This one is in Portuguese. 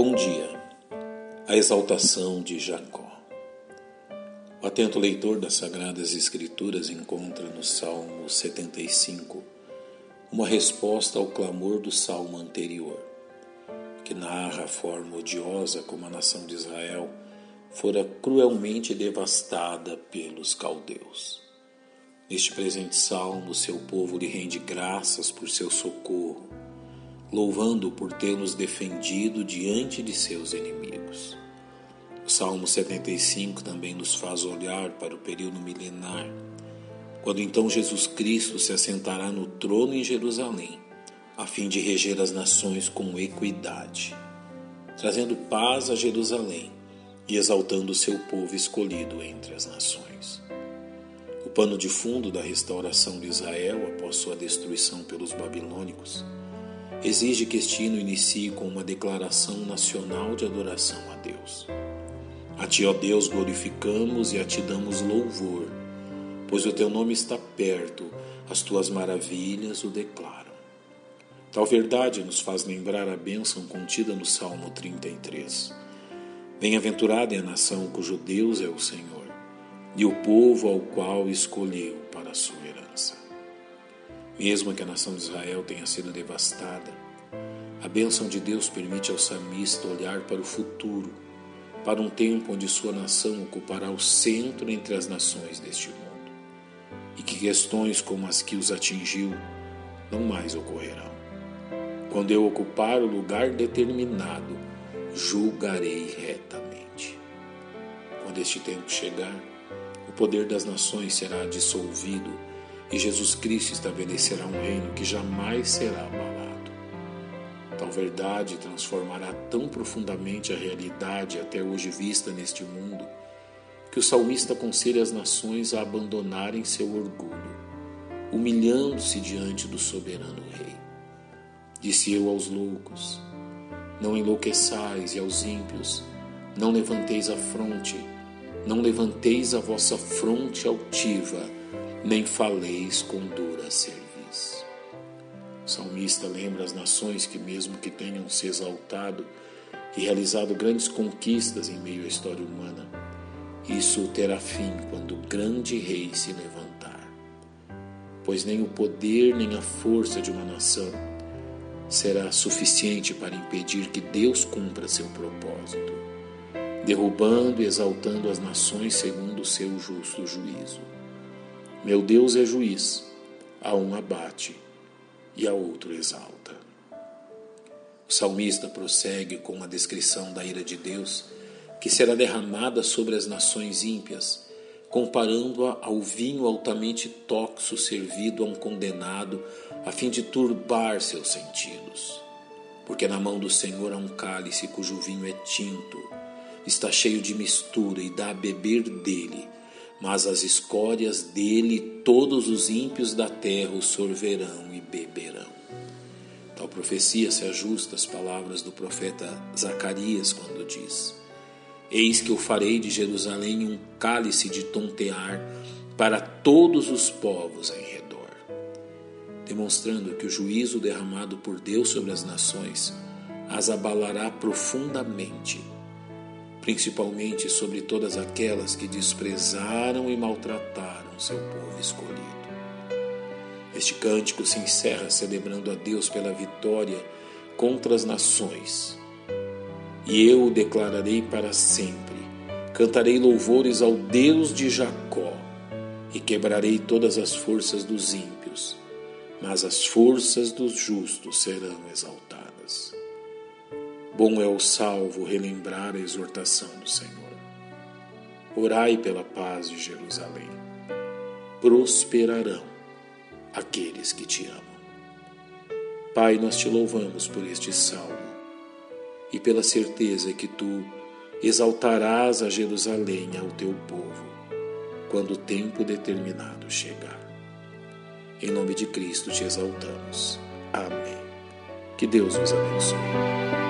Bom dia. A exaltação de Jacó. O atento leitor das Sagradas Escrituras encontra no Salmo 75 uma resposta ao clamor do salmo anterior, que narra a forma odiosa como a nação de Israel fora cruelmente devastada pelos caldeus. Neste presente salmo, seu povo lhe rende graças por seu socorro louvando por tê-los defendido diante de seus inimigos. O Salmo 75 também nos faz olhar para o período milenar, quando então Jesus Cristo se assentará no trono em Jerusalém, a fim de reger as nações com equidade, trazendo paz a Jerusalém e exaltando o seu povo escolhido entre as nações. O pano de fundo da restauração de Israel após sua destruição pelos babilônicos exige que este hino inicie com uma declaração nacional de adoração a Deus. A Ti, ó Deus, glorificamos e a Ti damos louvor, pois o Teu nome está perto, as Tuas maravilhas o declaram. Tal verdade nos faz lembrar a bênção contida no Salmo 33. Bem-aventurada é a nação cujo Deus é o Senhor, e o povo ao qual escolheu para a sua herança. Mesmo que a nação de Israel tenha sido devastada, a bênção de Deus permite ao salmista olhar para o futuro, para um tempo onde sua nação ocupará o centro entre as nações deste mundo, e que questões como as que os atingiu não mais ocorrerão. Quando eu ocupar o lugar determinado, julgarei retamente. Quando este tempo chegar, o poder das nações será dissolvido e Jesus Cristo estabelecerá um reino que jamais será abalado. Tal verdade transformará tão profundamente a realidade até hoje vista neste mundo que o salmista aconselha as nações a abandonarem seu orgulho, humilhando-se diante do soberano Rei. Disse eu aos loucos: Não enlouqueçais, e aos ímpios: Não levanteis a fronte, não levanteis a vossa fronte altiva nem faleis com dura cerviz. O salmista lembra as nações que, mesmo que tenham se exaltado e realizado grandes conquistas em meio à história humana, isso terá fim quando o grande rei se levantar. Pois nem o poder nem a força de uma nação será suficiente para impedir que Deus cumpra seu propósito, derrubando e exaltando as nações segundo o seu justo juízo. Meu Deus é juiz, a um abate e a outro exalta. O salmista prossegue com uma descrição da ira de Deus que será derramada sobre as nações ímpias, comparando-a ao vinho altamente tóxico servido a um condenado a fim de turbar seus sentidos. Porque na mão do Senhor há um cálice cujo vinho é tinto, está cheio de mistura e dá a beber dele mas as escórias dele todos os ímpios da terra o sorverão e beberão. Tal profecia se ajusta às palavras do profeta Zacarias quando diz: Eis que eu farei de Jerusalém um cálice de tontear para todos os povos em redor, demonstrando que o juízo derramado por Deus sobre as nações as abalará profundamente principalmente sobre todas aquelas que desprezaram e maltrataram seu povo escolhido. Este cântico se encerra celebrando a Deus pela vitória contra as nações. E eu o declararei para sempre. Cantarei louvores ao Deus de Jacó e quebrarei todas as forças dos ímpios, mas as forças dos justos serão exaltadas. Bom é o salvo relembrar a exortação do Senhor. Orai pela paz de Jerusalém. Prosperarão aqueles que te amam. Pai, nós te louvamos por este salmo e pela certeza que tu exaltarás a Jerusalém ao teu povo quando o tempo determinado chegar. Em nome de Cristo te exaltamos. Amém. Que Deus nos abençoe.